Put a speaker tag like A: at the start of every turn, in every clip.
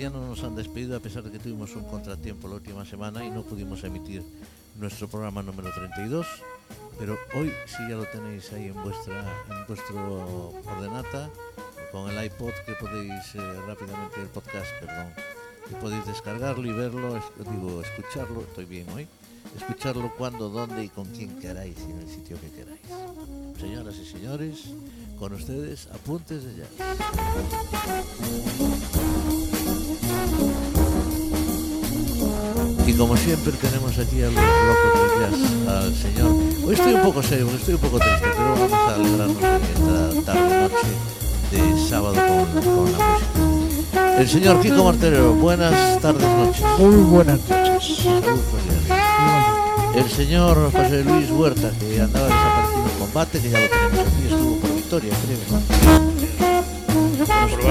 A: todavía no nos han despedido a pesar de que tuvimos un contratiempo la última semana y no pudimos emitir nuestro programa número 32. Pero hoy sí ya lo tenéis ahí en vuestra en vuestro ordenata con el iPod que podéis eh, rápidamente el podcast, perdón, que podéis descargarlo y verlo, es- digo escucharlo, estoy bien hoy, escucharlo cuando, dónde y con quién queráis y en el sitio que queráis. Señoras y señores, con ustedes apuntes de ya. Y como siempre tenemos aquí a los locos del jazz, al señor. Hoy estoy un poco serio, estoy un poco triste, pero vamos a alegrarnos en esta tarde noche de sábado con, con la música. El señor Kiko Martelero, buenas tardes noches.
B: Muy buenas noches.
A: El señor José Luis Huerta, que andaba desaparecido en combate, que ya lo tenemos aquí, estuvo por victoria, creo.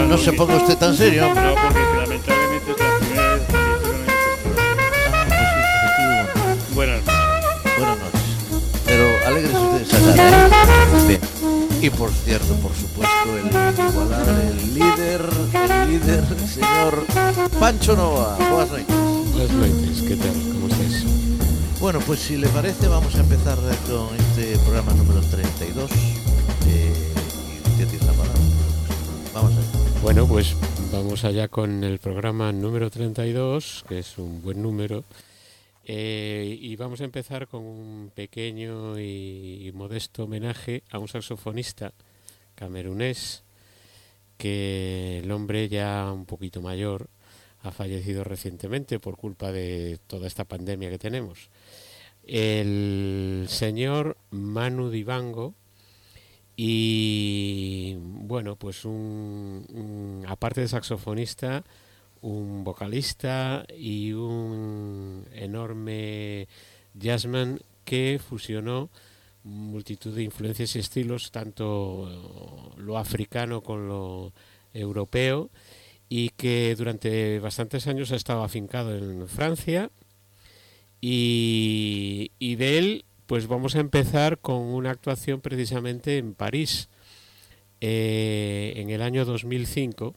A: No se ponga usted tan serio.
C: No, porque lamentablemente es la primera vez que hicieron este.
A: Ah, pues sí.
C: Buenas noches.
A: Buenas noches. Pero alegres ustedes. ¿eh? Bien. Y por cierto, por supuesto, el inigualable, el líder, el líder, el señor Pancho Nova. Buenas noches.
B: Buenas noches, ¿qué tal? ¿Cómo estáis?
A: Bueno, pues si le parece, vamos a empezar con este programa número 32. Eh, y
B: Bueno, pues vamos allá con el programa número 32, que es un buen número. Eh, y vamos a empezar con un pequeño y modesto homenaje a un saxofonista camerunés que el hombre ya un poquito mayor ha fallecido recientemente por culpa de toda esta pandemia que tenemos. El señor Manu Dibango, y bueno, pues un, aparte de saxofonista, un vocalista y un enorme jazzman que fusionó multitud de influencias y estilos, tanto lo africano con lo europeo, y que durante bastantes años ha estado afincado en Francia. Y, y de él, pues vamos a empezar con una actuación precisamente en París, eh, en el año 2005,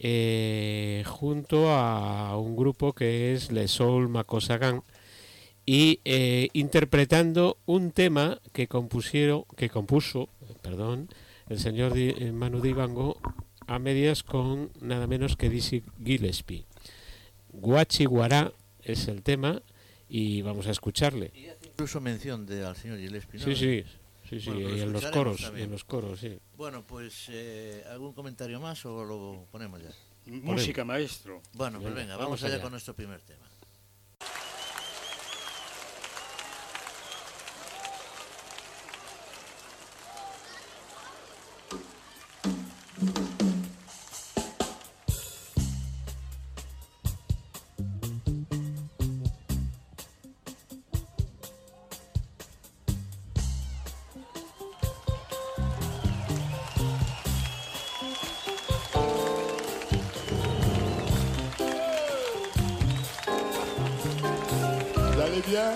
B: eh, junto a un grupo que es Le Soul Makosagan, y eh, interpretando un tema que compusieron, que compuso, perdón, el señor Manu Dibango a medias con nada menos que Dizzy Gillespie. Guachi Guará es el tema y vamos a escucharle.
A: Incluso mención de, al señor Gillespie. ¿no?
B: Sí, sí, sí, sí,
A: Bueno, pues
B: y en los coros,
A: también.
B: en los coros, sí.
A: Bueno, pues eh, algún comentario más o lo ponemos ya.
C: Música, maestro.
A: Bueno, pues
B: Venga,
A: venga,
B: vamos
A: vamos allá
B: allá.
A: con nuestro primer tema.
D: Bien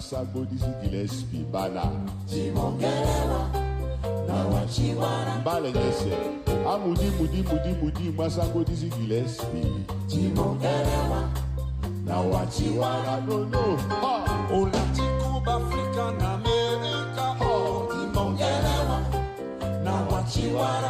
D: basabodisi gillespi bana. Timongelewa na wachiwana mbale amudi mudi mudi mudi masagodisi gillespi timongelewa na wachiwana nono
E: olati kuba afrika na amerika. Oh, timongelewa na wachiwana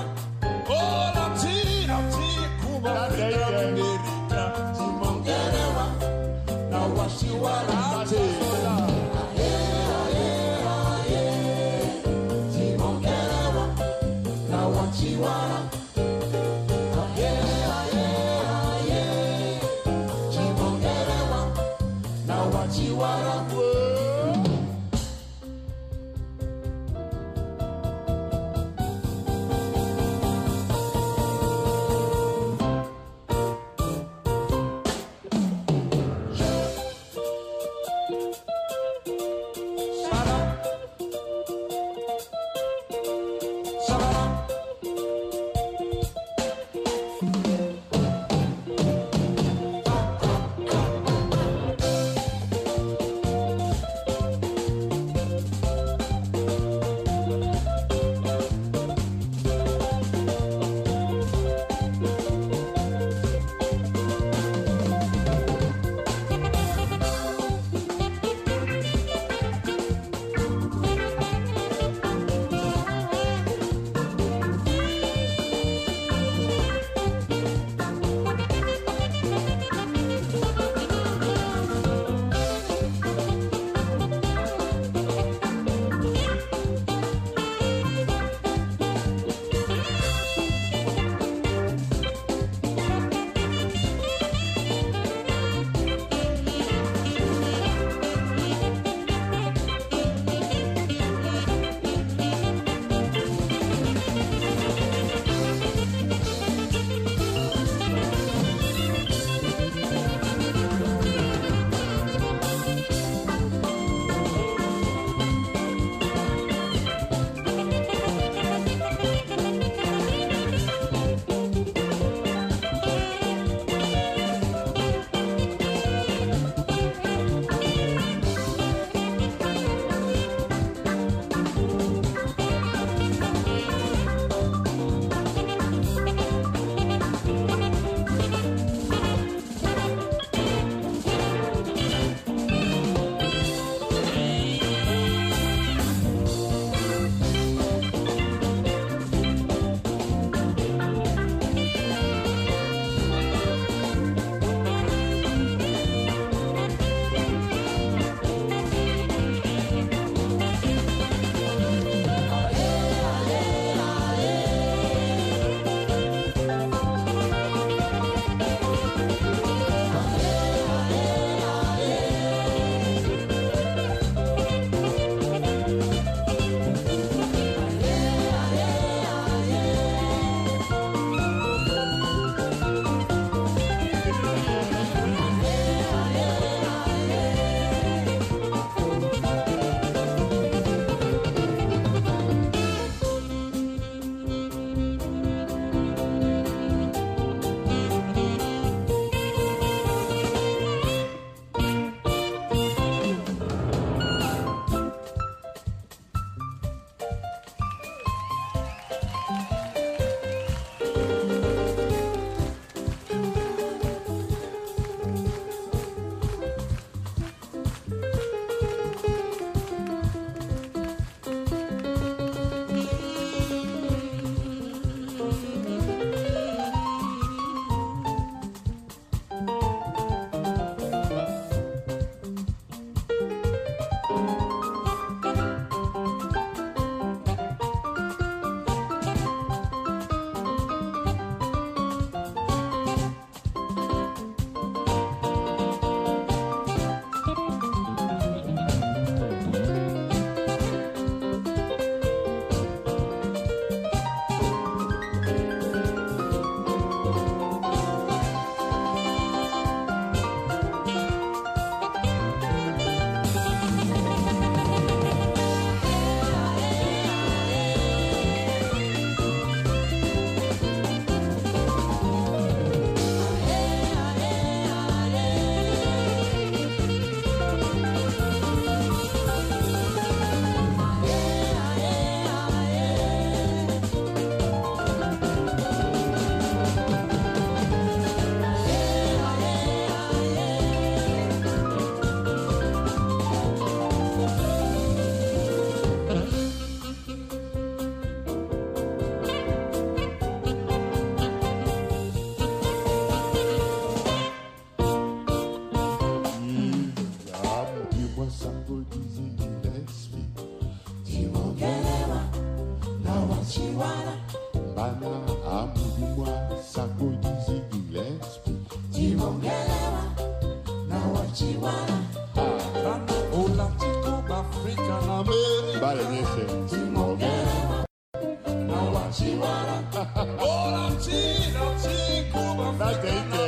E: Por Amchino, Chico,
D: Bafana.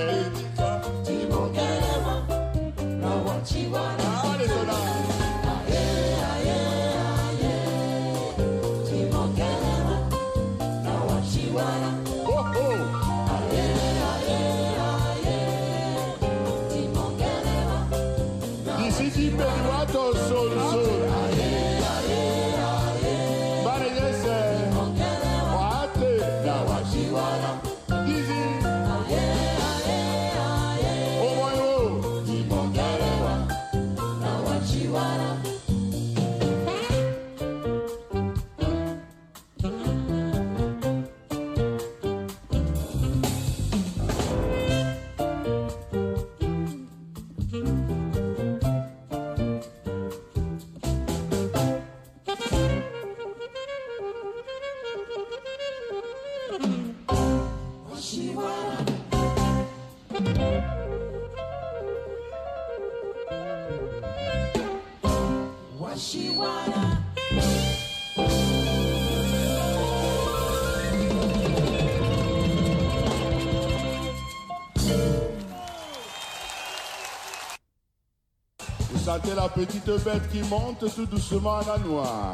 D: Sentez la petite bête qui monte tout doucement à la noire.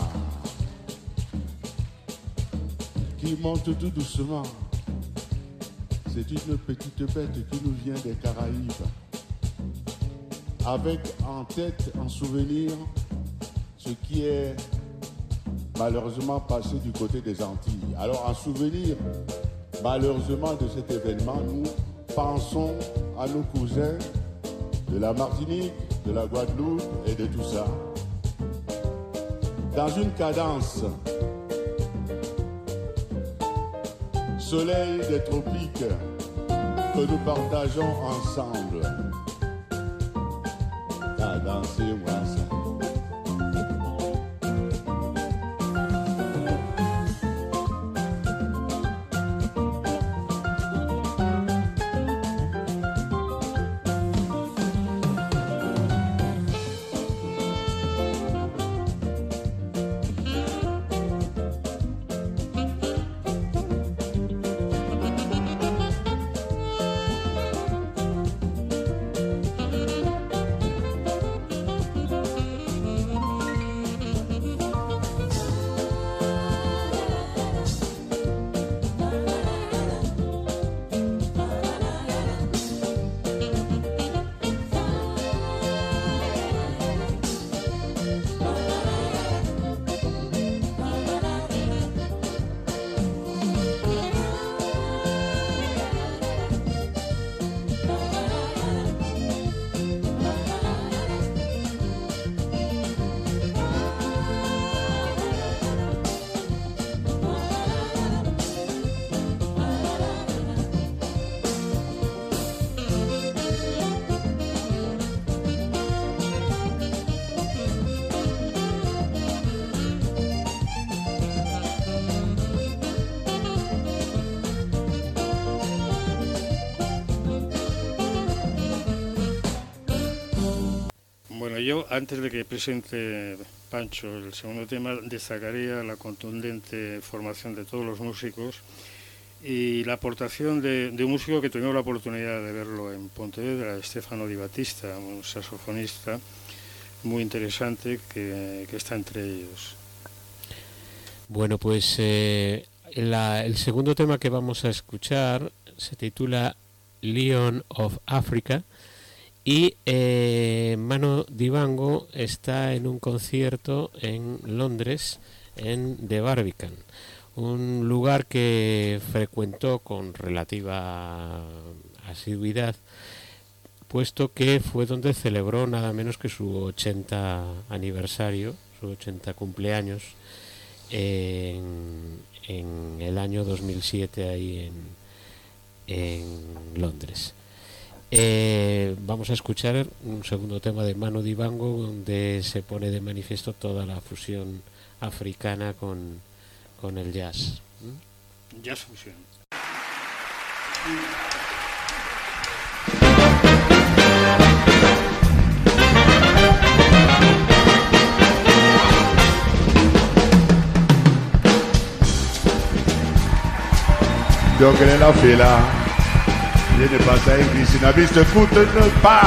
D: Qui monte tout doucement. C'est une petite bête qui nous vient des Caraïbes. Avec en tête, en souvenir, ce qui est malheureusement passé du côté des Antilles. Alors en souvenir, malheureusement, de cet événement, nous pensons à nos cousins de la Martinique, de la Guadeloupe et de tout ça. Dans une cadence, soleil des tropiques que nous partageons ensemble. Cadence et
C: antes de que presente Pancho el segundo tema, destacaría la contundente formación de todos los músicos y la aportación de, un músico que tuvimos la oportunidad de verlo en Pontevedra, Stefano Di Battista, un saxofonista muy interesante que, que está entre ellos.
B: Bueno, pues eh, la- el segundo tema que vamos a escuchar se titula Leon of Africa y eh, Mano Dibango está en un concierto en Londres, en The Barbican, un lugar que frecuentó con relativa asiduidad, puesto que fue donde celebró nada menos que su 80 aniversario, su 80 cumpleaños en, el año 2007 ahí en Londres. Eh, vamos a escuchar un segundo tema de Manu Dibango, donde se pone de manifiesto toda la fusión africana con, con el jazz. ¿Mm?
C: Jazz
E: fusión.
D: Yo creo la fila Viens ne pas à l'église, si la vie se fout de pas.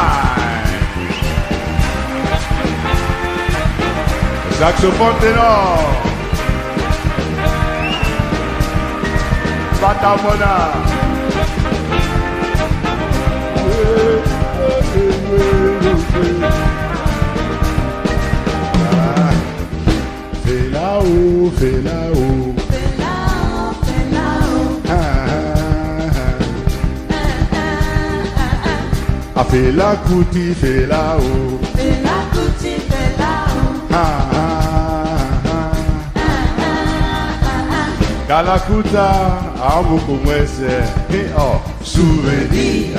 D: Saxophone ténor. Patamona. Fais ah, là-haut, fais là-haut. Ah. Ah, fais la couti, fais là-haut. Ah, ah, ah. Kalakuta, amo como ese, eh, oh, souvenir.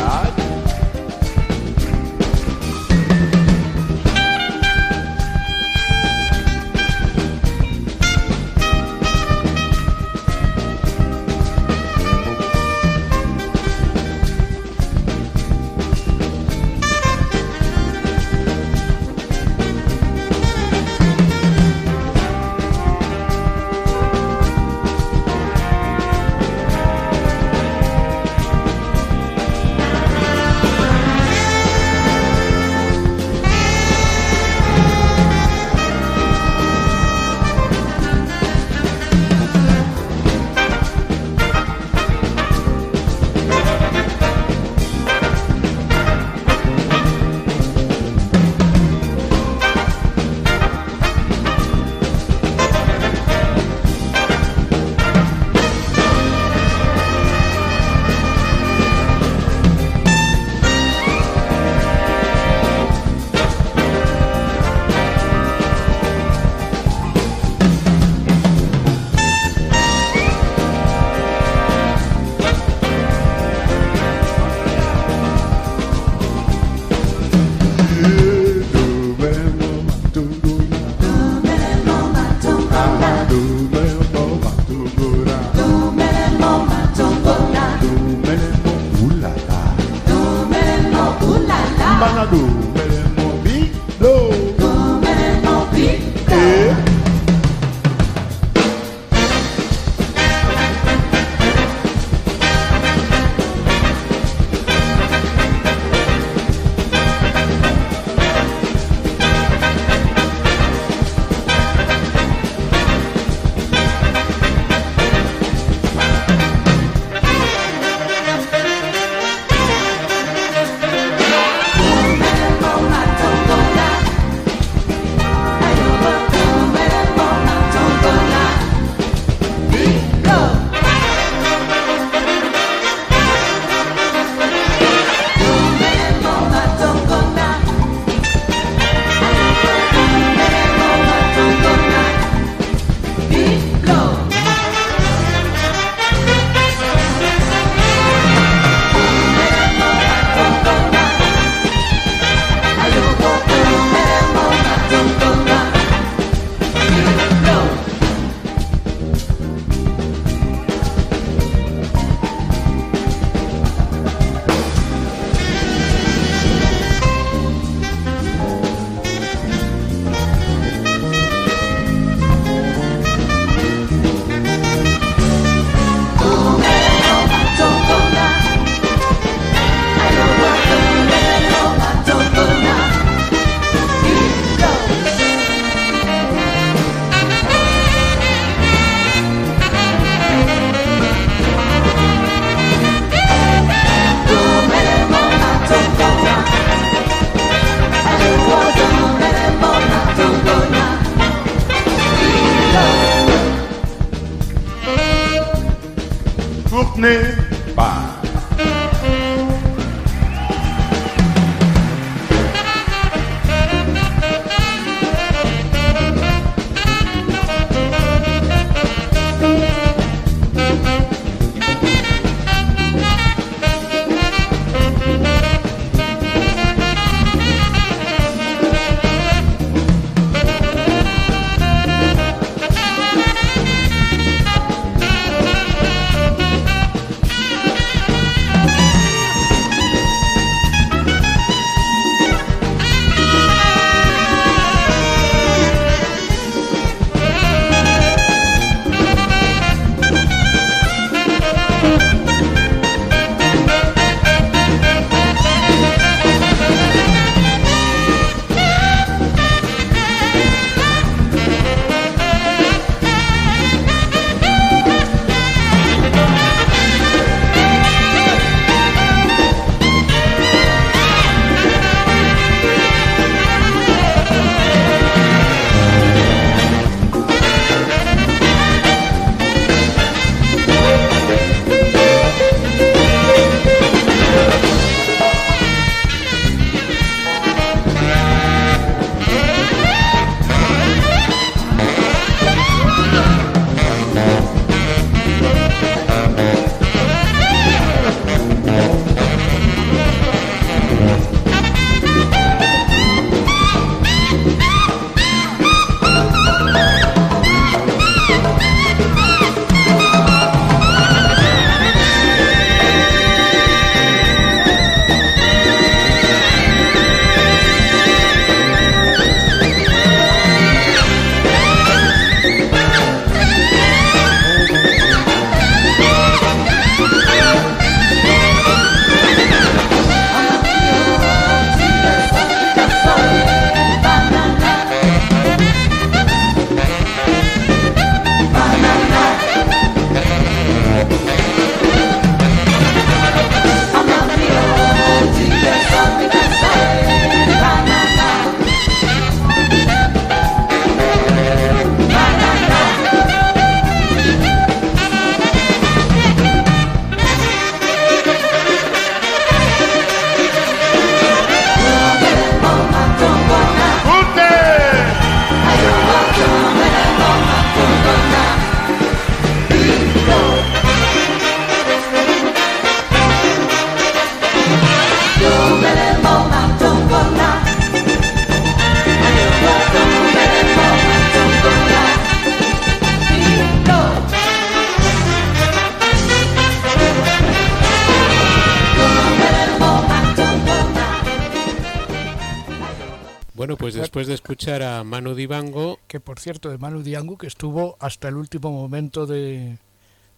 B: Después de escuchar a Manu Dibango,
F: Que por cierto, de Manu Diango, que estuvo hasta el último momento de,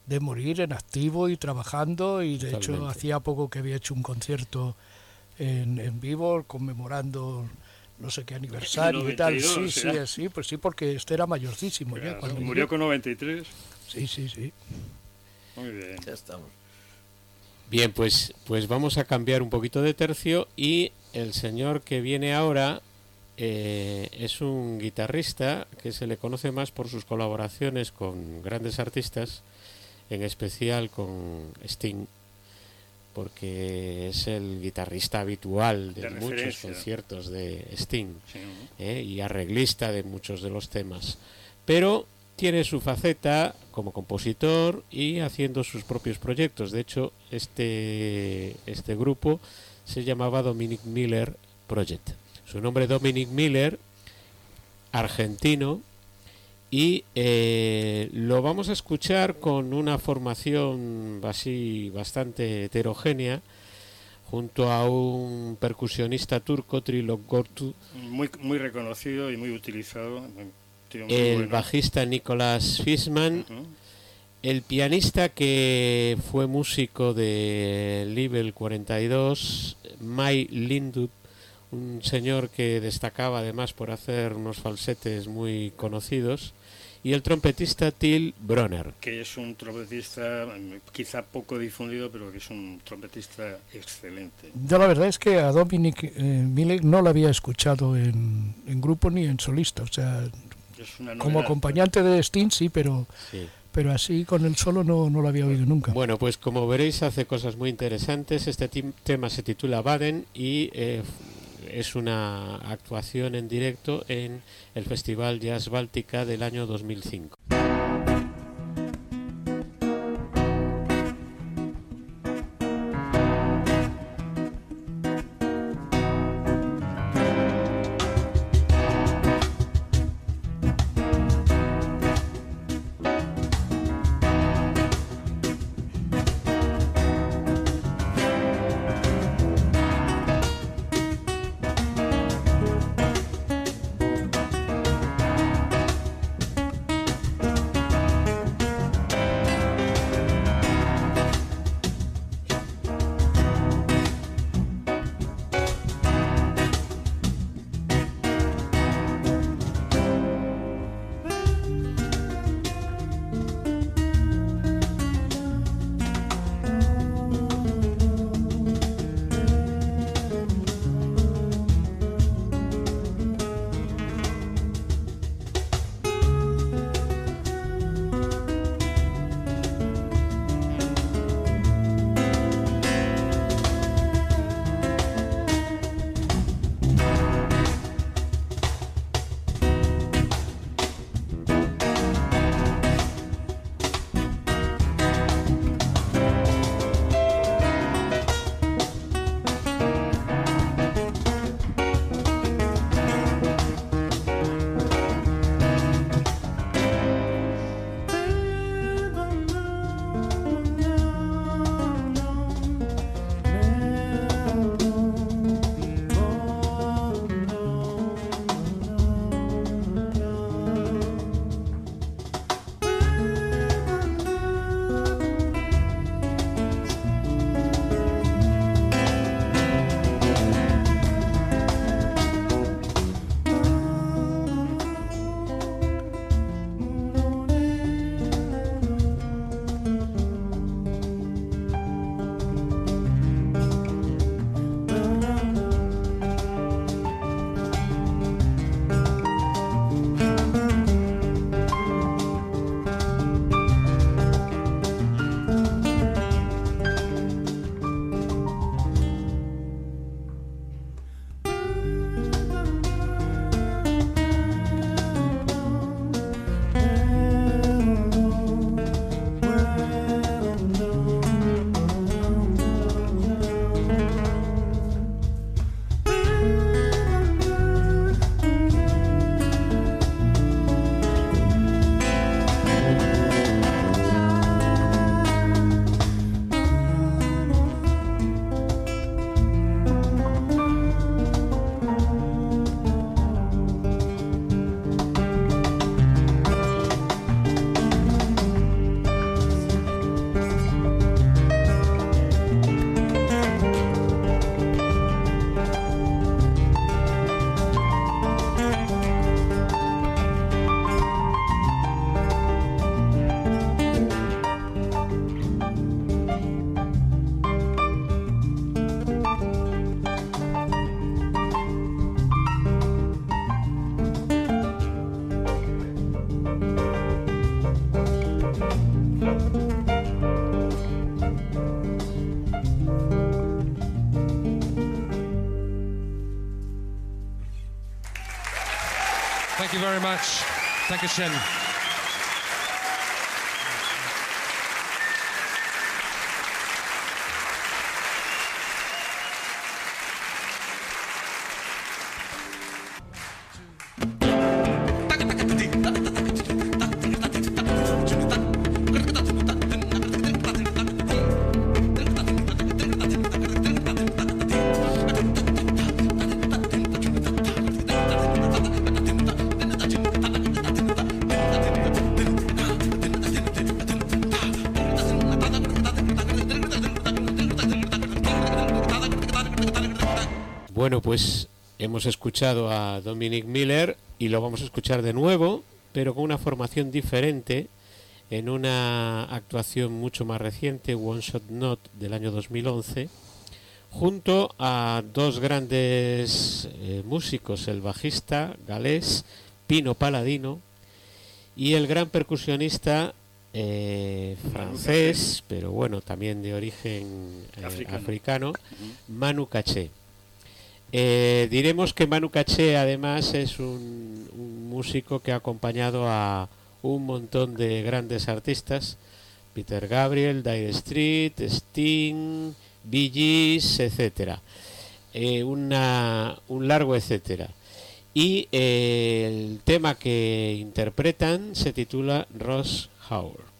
F: de morir en activo y trabajando, y de hecho
B: Totalmente.
F: hacía poco que había hecho un concierto en, en vivo conmemorando no sé qué aniversario y tal. Sí,
C: 92,
F: sí, sí, pues sí, porque este era mayorcísimo ya.
C: Claro,
F: cuando
C: murió con 93.
F: Sí, sí, sí.
C: Muy bien.
A: Ya estamos.
B: Bien, pues, pues vamos a cambiar un poquito de tercio y el señor que viene ahora eh, es un guitarrista que se le conoce más por sus colaboraciones con grandes artistas, en especial con Sting, porque es el guitarrista habitual de,
C: De
B: muchos conciertos de Sting. ¿eh? y arreglista de muchos de los temas. Pero tiene su faceta como compositor y haciendo sus propios proyectos. De hecho, este, este grupo se llamaba Dominic Miller Project. Su nombre Dominic Miller, argentino, y eh, lo vamos a escuchar con una formación así bastante heterogénea junto a un percusionista turco, Trilok Gortu,
C: Muy, muy reconocido y muy utilizado. un tío muy
B: el
C: bueno.
B: bajista Nicolás Fisman, el pianista que fue músico de Level 42, Mai Lindup, un señor que destacaba además por hacer unos falsetes muy conocidos, y el trompetista Till Bronner.
C: que es un trompetista mm, quizá poco difundido, pero que es un trompetista excelente.
F: Yo la verdad es que a Dominic eh, Milek no lo había escuchado en, en grupo ni en solista. O sea, como acompañante de Sting sí, pero,
B: Sí.
F: pero así con el solo no, no lo había oído nunca.
B: Bueno, pues como veréis hace cosas muy interesantes. Este tema se titula Baden y eh, es una actuación en directo en el Festival Jazz Báltica del año 2005. Dankeschön. Hemos escuchado a Dominic Miller y lo vamos a escuchar de nuevo, pero con una formación diferente, en una actuación mucho más reciente, One Shot Not del año 2011, junto a dos grandes eh, músicos, el bajista galés Pino Paladino y el gran percusionista eh, francés, pero bueno, también de origen eh,
C: Africano.
B: africano, Manu Caché. Eh, diremos que Manu Caché además es un, músico que ha acompañado a un montón de grandes artistas, Peter Gabriel, Dire Street, Sting, Bee Gees, etcétera, Eh, una- un largo etcétera. Y eh, el tema que interpretan se titula Ross Howard.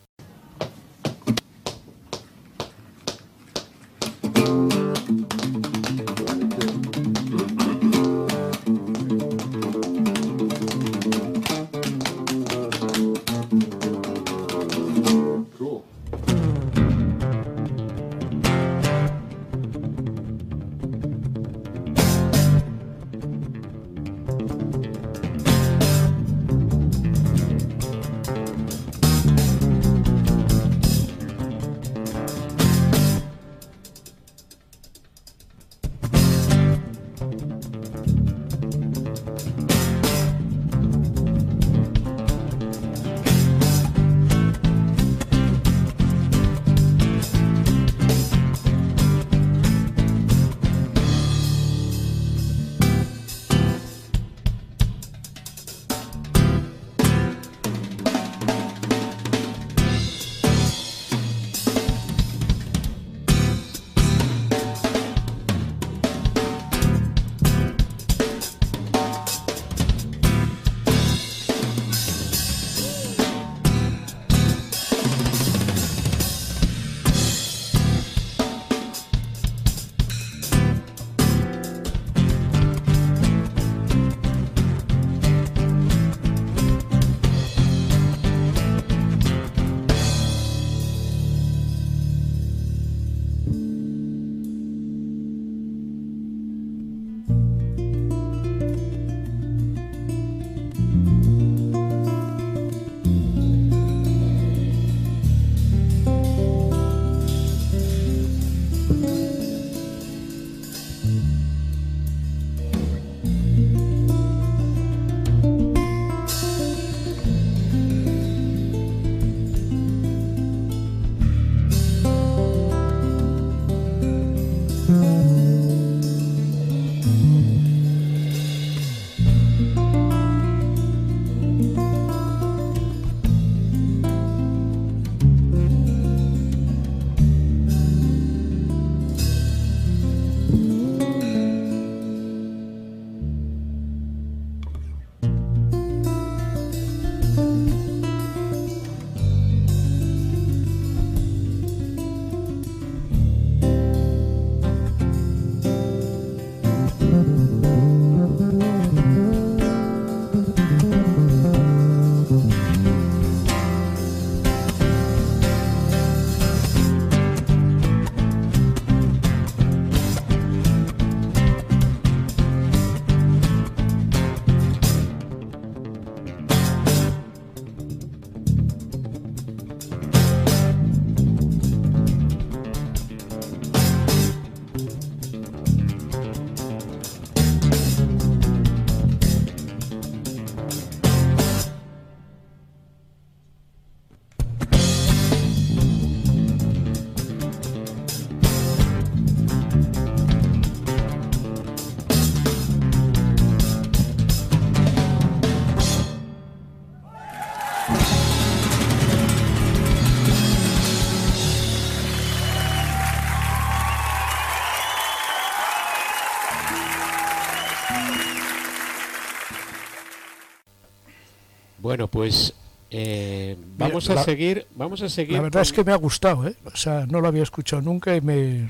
B: Bueno, pues eh, vamos
F: Mira,
B: a
F: la-
B: seguir, vamos a seguir.
F: La verdad es que me ha gustado, ¿eh? O sea, no lo había escuchado nunca y me,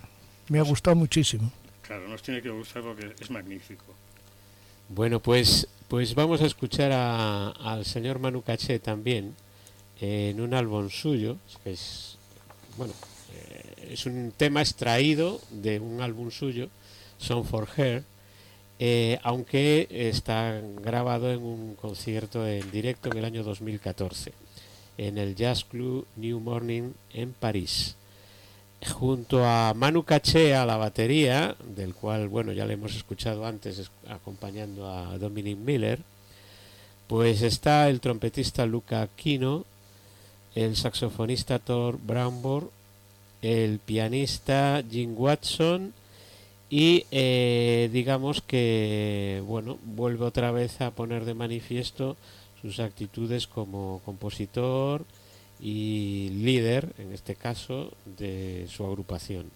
F: me ha gustado muchísimo.
C: Claro, nos tiene que gustar porque es magnífico.
B: Bueno, pues, pues vamos a escuchar a- al señor Manu Caché también eh, en un álbum suyo, que es, bueno, eh, es un tema extraído de un álbum suyo, Song for Her, eh, aunque está grabado en un concierto en directo en el año 2014, en el Jazz Club New Morning en París. Junto a Manu Caché a la batería, del cual, bueno, ya le hemos escuchado antes es- acompañando a Dominic Miller, pues está el trompetista Luca Aquino, el saxofonista Thor Brownborg, el pianista Jim Watson y eh, digamos que, bueno, vuelve otra vez a poner de manifiesto sus actitudes como compositor, y líder, en este caso, de su agrupación.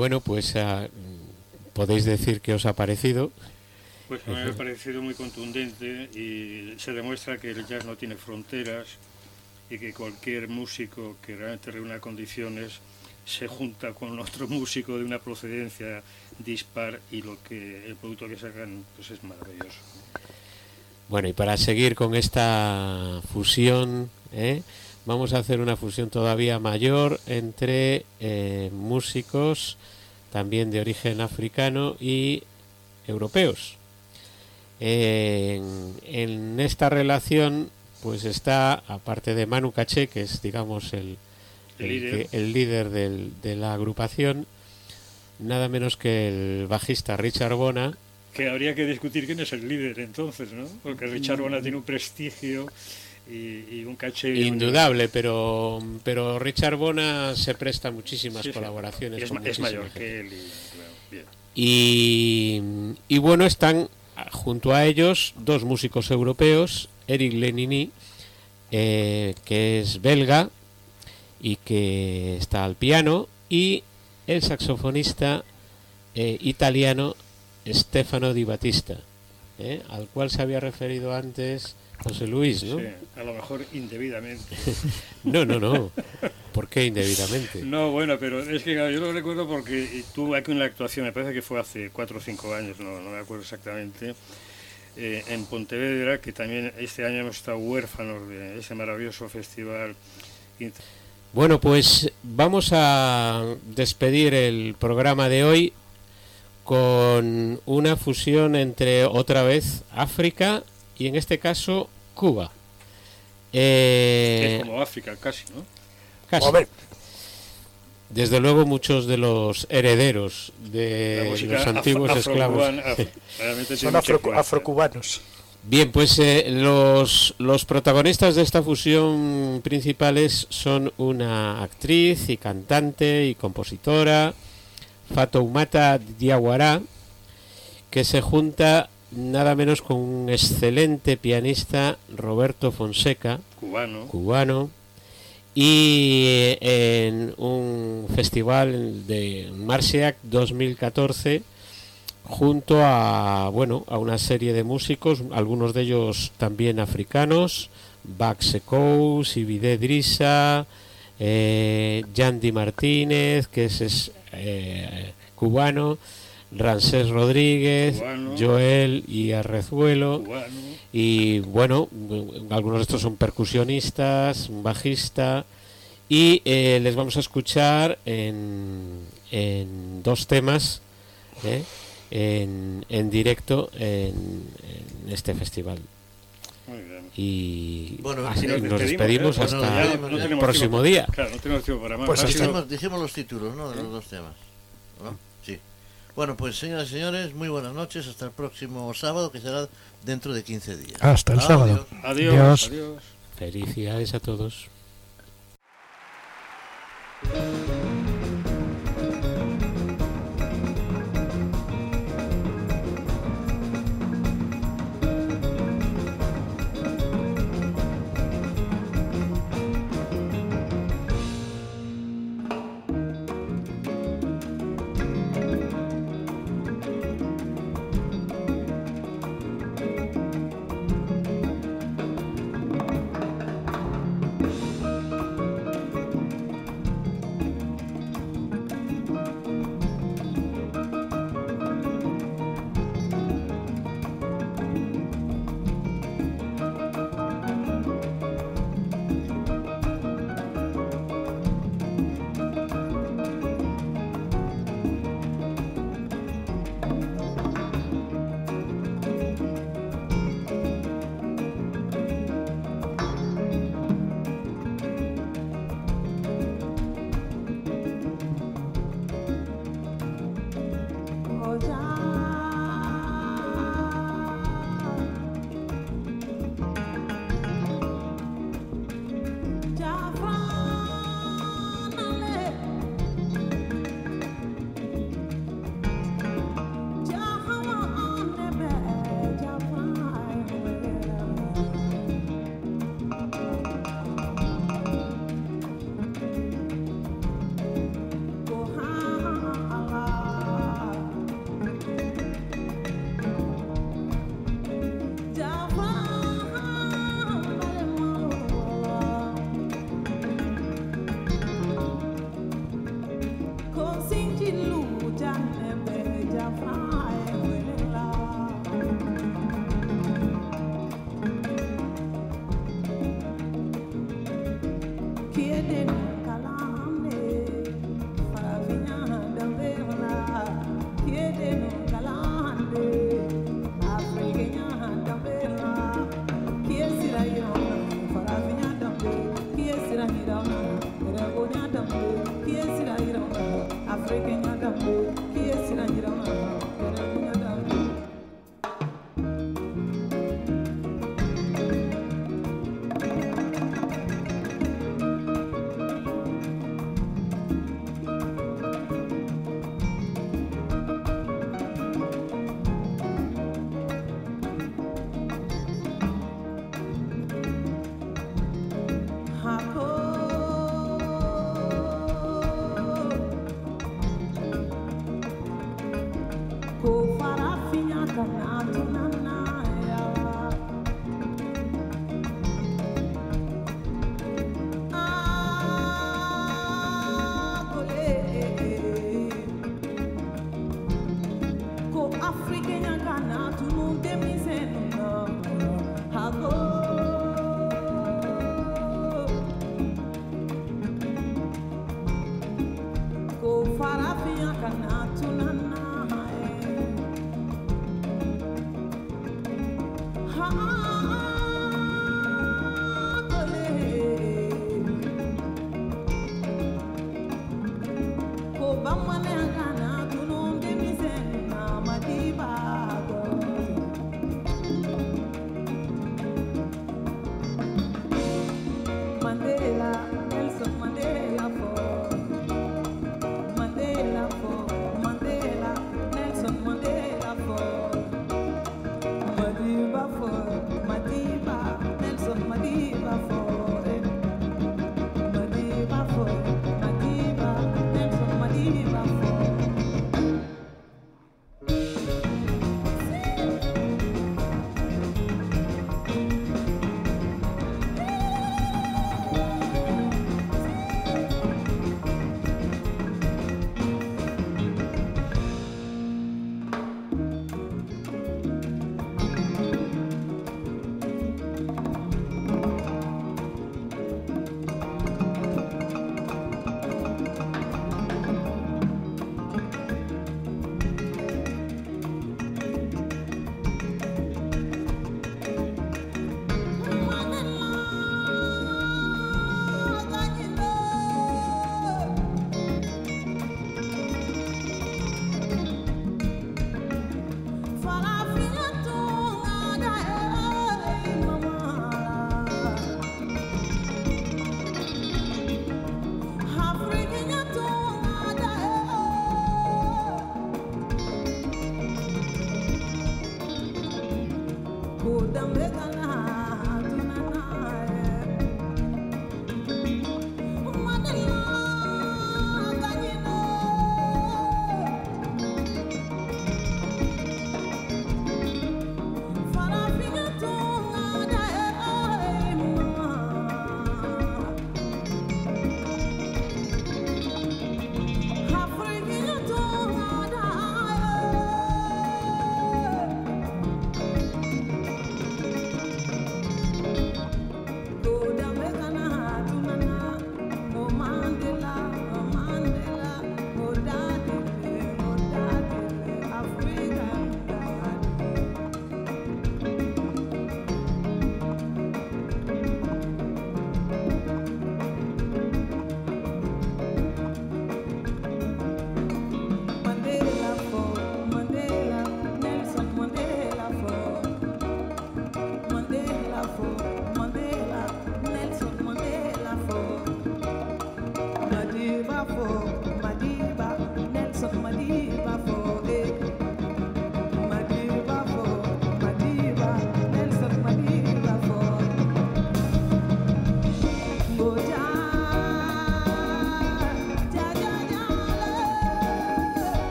B: Bueno, pues ah, podéis decir qué os ha parecido.
C: Pues a mí me ha parecido muy contundente y se demuestra que el jazz no tiene fronteras y que cualquier músico que realmente reúna condiciones se junta con otro músico de una procedencia dispar y lo que el producto que sacan pues es maravilloso.
B: Bueno, y para seguir con esta fusión, ¿eh? Vamos a hacer una fusión todavía mayor entre eh, músicos también de origen africano y europeos. En, en esta relación, pues está, aparte de Manu Caché, que es, digamos, el,
C: El
B: el
C: líder.
B: el líder del- de la agrupación, nada menos que el bajista Richard Bona,
C: Que habría que discutir quién es el líder entonces, ¿no? Porque Richard Bona tiene un prestigio y, y un caché.
B: indudable, pero, pero Richard Bona se presta a muchísimas
C: Sí, sí.
B: colaboraciones.
C: Es,
B: con
C: es mayor
B: gente.
C: que él y claro, bien.
B: Y, y bueno, están ah, junto a ellos dos músicos europeos, Eric Lenini, eh, que es belga y que está al piano, y el saxofonista eh, italiano Stefano Di Battista, eh, al cual se había referido antes José Luis, ¿no?
C: Sí, a lo mejor indebidamente.
B: No, no, no. ¿Por qué indebidamente?
C: No, bueno, pero es que claro, yo lo recuerdo porque tuve aquí una actuación, me parece que fue hace cuatro o cinco años, no, no me acuerdo exactamente, eh, en Pontevedra, que también este año hemos estado huérfanos de ese maravilloso festival.
B: Bueno, pues vamos a despedir el programa de hoy con una fusión entre otra vez África y en este caso Cuba.
C: que
B: Eh,
C: es como África casi, ¿no?
B: casi.
F: A ver,
B: Desde luego muchos de los herederos de los
C: afro-
B: antiguos esclavos.
C: afro-
F: son afro- afrocubanos.
B: Bien, pues eh, los, los protagonistas de esta fusión principales son una actriz y cantante y compositora, Fatoumata Diawara, que se junta nada menos con un excelente pianista, Roberto Fonseca,
C: Cubano.
B: cubano, y eh, en un festival de Marciac 2014 junto a bueno a una serie de músicos, algunos de ellos también africanos, Bax Sekou, Sibide Drisa, eh, Yandy Martínez, que es, es, eh, cubano, Rancés Rodríguez,
C: Cubano.
B: Joel y Arrezuelo.
C: Cubano.
B: Y bueno, algunos de estos son percusionistas, un bajista. Y eh, les vamos a escuchar en, en dos temas ¿eh? en, en directo en, en este festival.
C: Muy bien.
B: Y
A: Bueno,
B: así nos, despedimos
C: ¿eh?
B: hasta
A: Bueno, ya
B: el
A: no- no
C: tenemos
B: próximo
C: tiempo-
B: día.
C: Claro, no tenemos tiempo para más.
F: Pues
A: Dijimos, dijimos los títulos, ¿no? De los dos temas. ¿no? Bueno, pues señoras y señores, muy buenas noches. Hasta el próximo sábado, que será dentro de 15 días.
F: Hasta el
A: Adiós.
F: sábado.
C: Adiós.
F: Adiós.
C: adiós.
B: Felicidades a todos.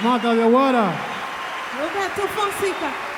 G: Atumata de Aguara.
H: Roberto Fonseca.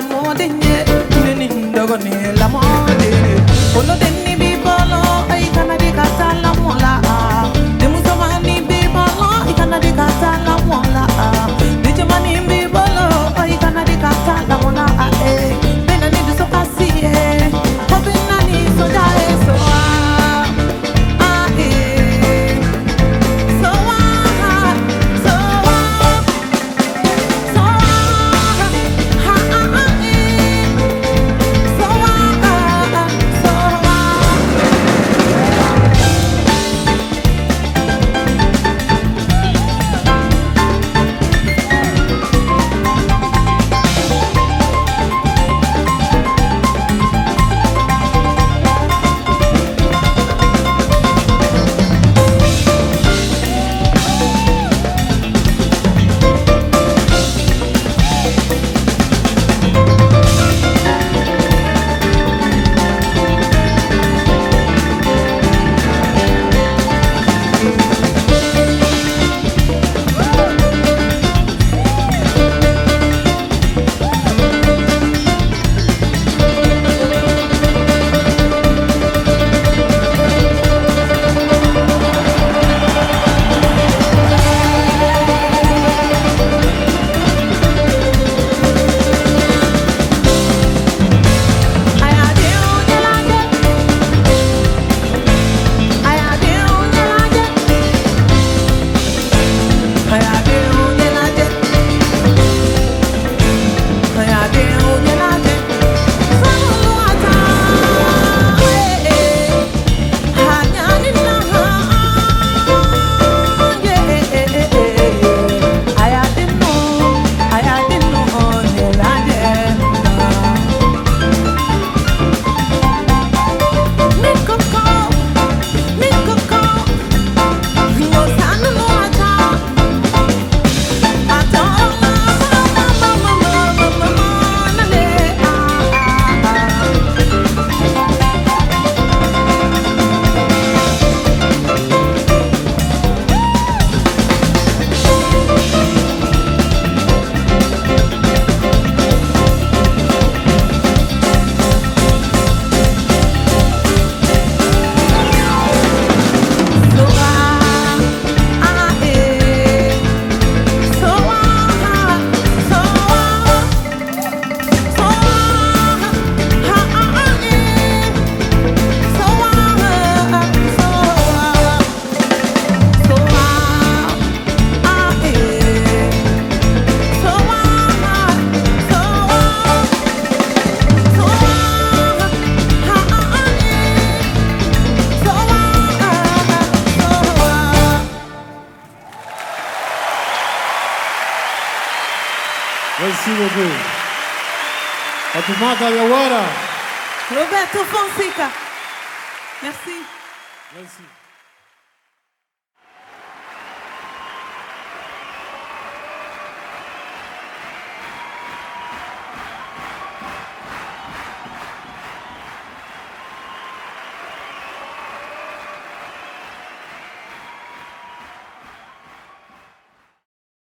H: lamode nye nini
G: ndogo ni lamo
H: Fatoumata